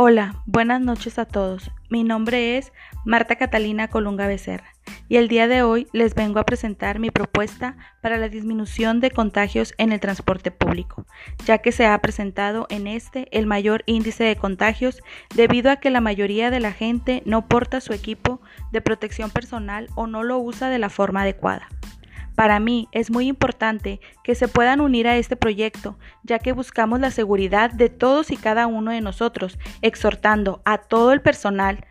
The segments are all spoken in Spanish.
Hola, buenas noches a todos. Mi nombre es Marta Catalina Colunga Becerra y el día de hoy les vengo a presentar mi propuesta para la disminución de contagios en el transporte público, ya que se ha presentado en este el mayor índice de contagios debido a que la mayoría de la gente no porta su equipo de protección personal o no lo usa de la forma adecuada. Para mí es muy importante que se puedan unir a este proyecto, ya que buscamos la seguridad de todos y cada uno de nosotros, exhortando a todo el personal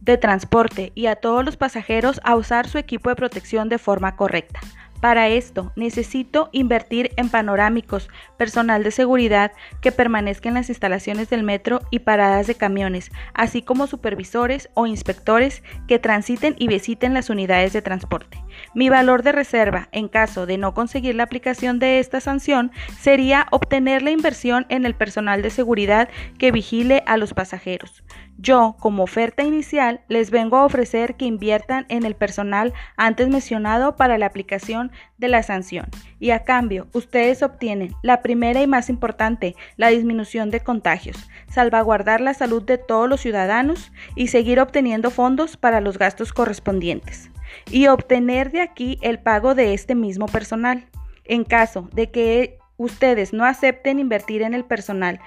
de transporte y a todos los pasajeros a usar su equipo de protección de forma correcta. Para esto necesito invertir en panorámicos, personal de seguridad que permanezca en las instalaciones del metro y paradas de camiones, así como supervisores o inspectores que transiten y visiten las unidades de transporte. Mi valor de reserva, en caso de no conseguir la aplicación de esta sanción, sería obtener la inversión en el personal de seguridad que vigile a los pasajeros. Yo, como oferta inicial, les vengo a ofrecer que inviertan en el personal antes mencionado para la aplicación de la sanción y a cambio ustedes obtienen la primera y más importante, la disminución de contagios, salvaguardar la salud de todos los ciudadanos y seguir obteniendo fondos para los gastos correspondientes y obtener de aquí el pago de este mismo personal. En caso de que ustedes no acepten invertir en el personal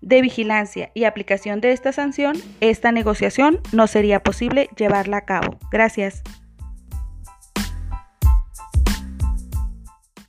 de vigilancia y aplicación de esta sanción, esta negociación no sería posible llevarla a cabo. Gracias.